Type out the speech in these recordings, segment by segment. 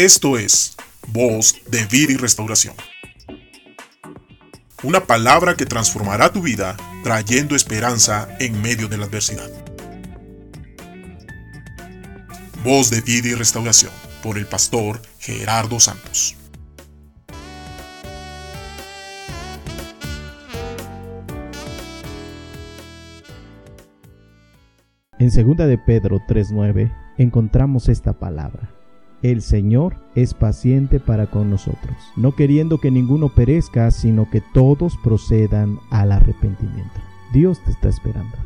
Esto es Voz de Vida y Restauración. Una palabra que transformará tu vida trayendo esperanza en medio de la adversidad. Voz de Vida y Restauración por el pastor Gerardo Santos. En 2 de Pedro 3:9 encontramos esta palabra el Señor es paciente para con nosotros, no queriendo que ninguno perezca, sino que todos procedan al arrepentimiento. Dios te está esperando.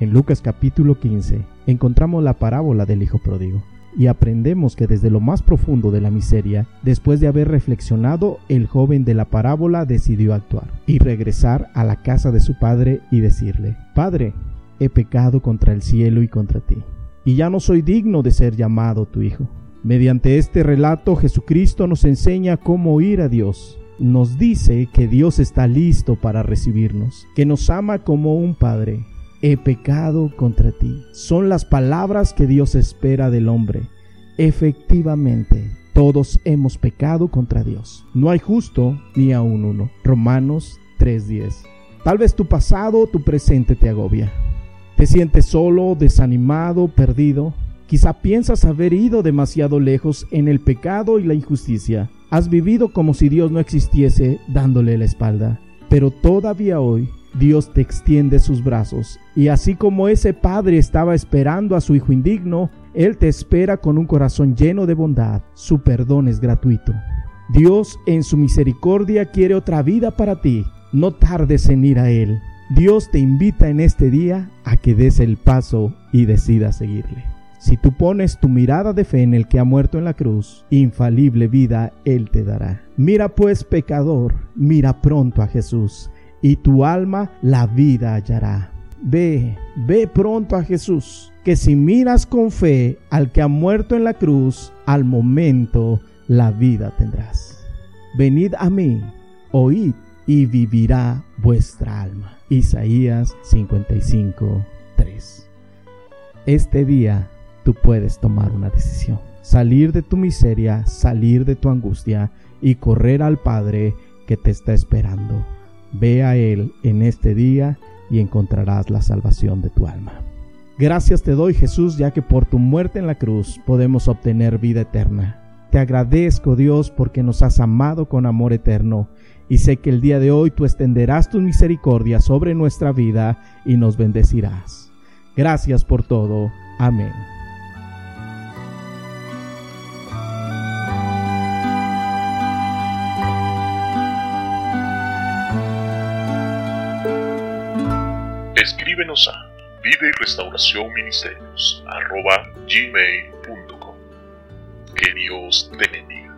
En Lucas capítulo 15 encontramos la parábola del Hijo Pródigo y aprendemos que desde lo más profundo de la miseria, después de haber reflexionado, el joven de la parábola decidió actuar y regresar a la casa de su padre y decirle, Padre, he pecado contra el cielo y contra ti, y ya no soy digno de ser llamado tu hijo. Mediante este relato Jesucristo nos enseña cómo ir a Dios. Nos dice que Dios está listo para recibirnos, que nos ama como un Padre. He pecado contra ti. Son las palabras que Dios espera del hombre. Efectivamente, todos hemos pecado contra Dios. No hay justo ni aun uno. Romanos 3:10. Tal vez tu pasado o tu presente te agobia. Te sientes solo, desanimado, perdido. Quizá piensas haber ido demasiado lejos en el pecado y la injusticia. Has vivido como si Dios no existiese dándole la espalda. Pero todavía hoy Dios te extiende sus brazos y así como ese padre estaba esperando a su hijo indigno, Él te espera con un corazón lleno de bondad. Su perdón es gratuito. Dios en su misericordia quiere otra vida para ti. No tardes en ir a Él. Dios te invita en este día a que des el paso y decidas seguirle. Si tú pones tu mirada de fe en el que ha muerto en la cruz, infalible vida Él te dará. Mira pues, pecador, mira pronto a Jesús, y tu alma la vida hallará. Ve, ve pronto a Jesús, que si miras con fe al que ha muerto en la cruz, al momento la vida tendrás. Venid a mí, oíd, y vivirá vuestra alma. Isaías 55, 3. Este día tú puedes tomar una decisión. Salir de tu miseria, salir de tu angustia y correr al Padre que te está esperando. Ve a Él en este día y encontrarás la salvación de tu alma. Gracias te doy Jesús, ya que por tu muerte en la cruz podemos obtener vida eterna. Te agradezco Dios porque nos has amado con amor eterno y sé que el día de hoy tú extenderás tu misericordia sobre nuestra vida y nos bendecirás. Gracias por todo. Amén. Escríbenos a Vida y Restauración Ministerios. Que Dios te bendiga.